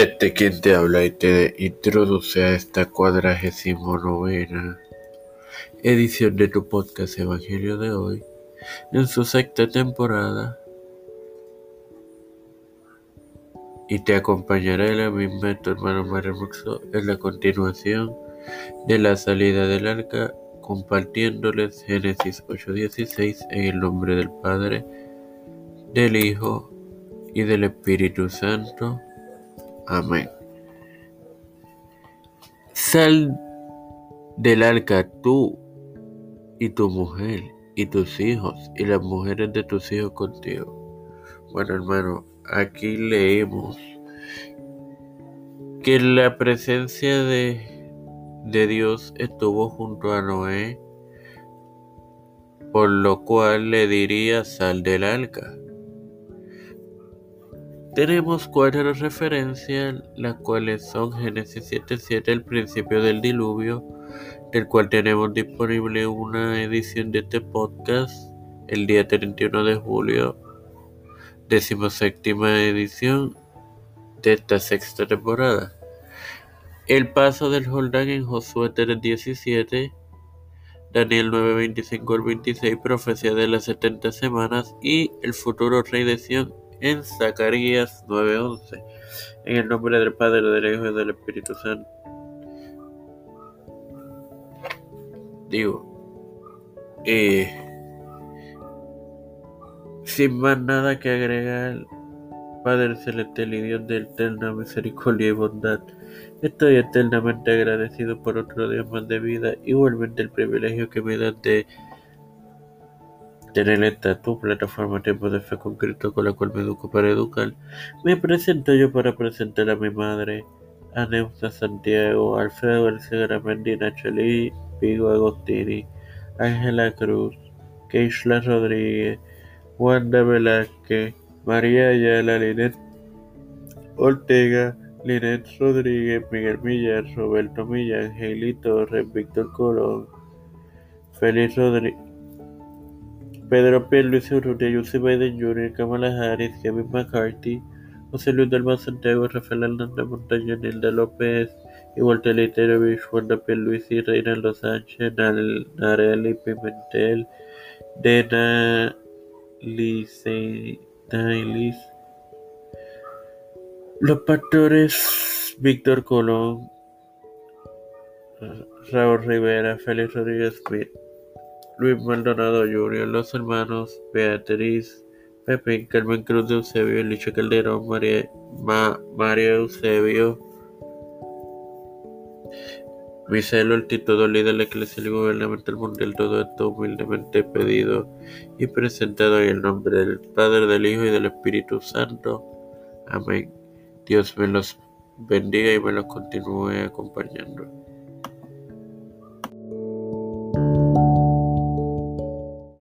Este quien te habla y te introduce a esta cuadragésimo novena edición de tu podcast Evangelio de hoy, en su sexta temporada. Y te acompañará la misma tu hermano Mario Muxo en la continuación de la salida del arca, compartiéndoles Génesis 8:16 en el nombre del Padre, del Hijo y del Espíritu Santo. Amén. Sal del arca tú y tu mujer y tus hijos y las mujeres de tus hijos contigo. Bueno hermano, aquí leemos que la presencia de, de Dios estuvo junto a Noé, por lo cual le diría sal del arca. Tenemos cuatro referencias, las cuales son Génesis 7.7, el principio del diluvio, del cual tenemos disponible una edición de este podcast el día 31 de julio, decimoséptima edición de esta sexta temporada. El paso del Jordán en Josué 3.17, Daniel 9.25 al 26, profecía de las 70 semanas y el futuro rey de Sion en Zacarías 9:11. En el nombre del Padre, del Hijo y del Espíritu Santo. Digo, eh, sin más nada que agregar, Padre Celestial y Dios de eterna misericordia y bondad, estoy eternamente agradecido por otro día más de vida, igualmente el privilegio que me das de tener esta tu plataforma Tiempo de Fe con Cristo con la cual me educo para educar, me presento yo para presentar a mi madre, a Neusta Santiago, Alfredo García Garamendi, Nacheli, Pigo Agostini, Ángela Cruz, Keishla Rodríguez, Wanda Velázquez, María Ayala, Linet Ortega, Linet Rodríguez, Miguel Millar, Roberto Millán, Heili Torres, Víctor Colón, Félix Rodríguez, Pedro Pierluisi Urrutia, José Biden Jr., Kamala Harris, Kevin McCarthy, José Luis del Mar Santiago, Rafael Hernández Montaño, Nilda López, y Walter Leiterovich, Wanda Pierluisi, Reinaldo Sánchez, Nareli Pimentel, Dena Nailis, Los Pastores, Víctor Colón, Raúl Rivera, Félix Rodríguez Smith. Luis Maldonado Jr., los hermanos Beatriz, Pepe, Carmen Cruz de Eusebio, Licho Calderón, María, María Eusebio, Vicelo, el título líder de la Iglesia Gubernamental Mundial, todo esto humildemente pedido y presentado en el nombre del Padre, del Hijo y del Espíritu Santo. Amén. Dios me los bendiga y me los continúe acompañando.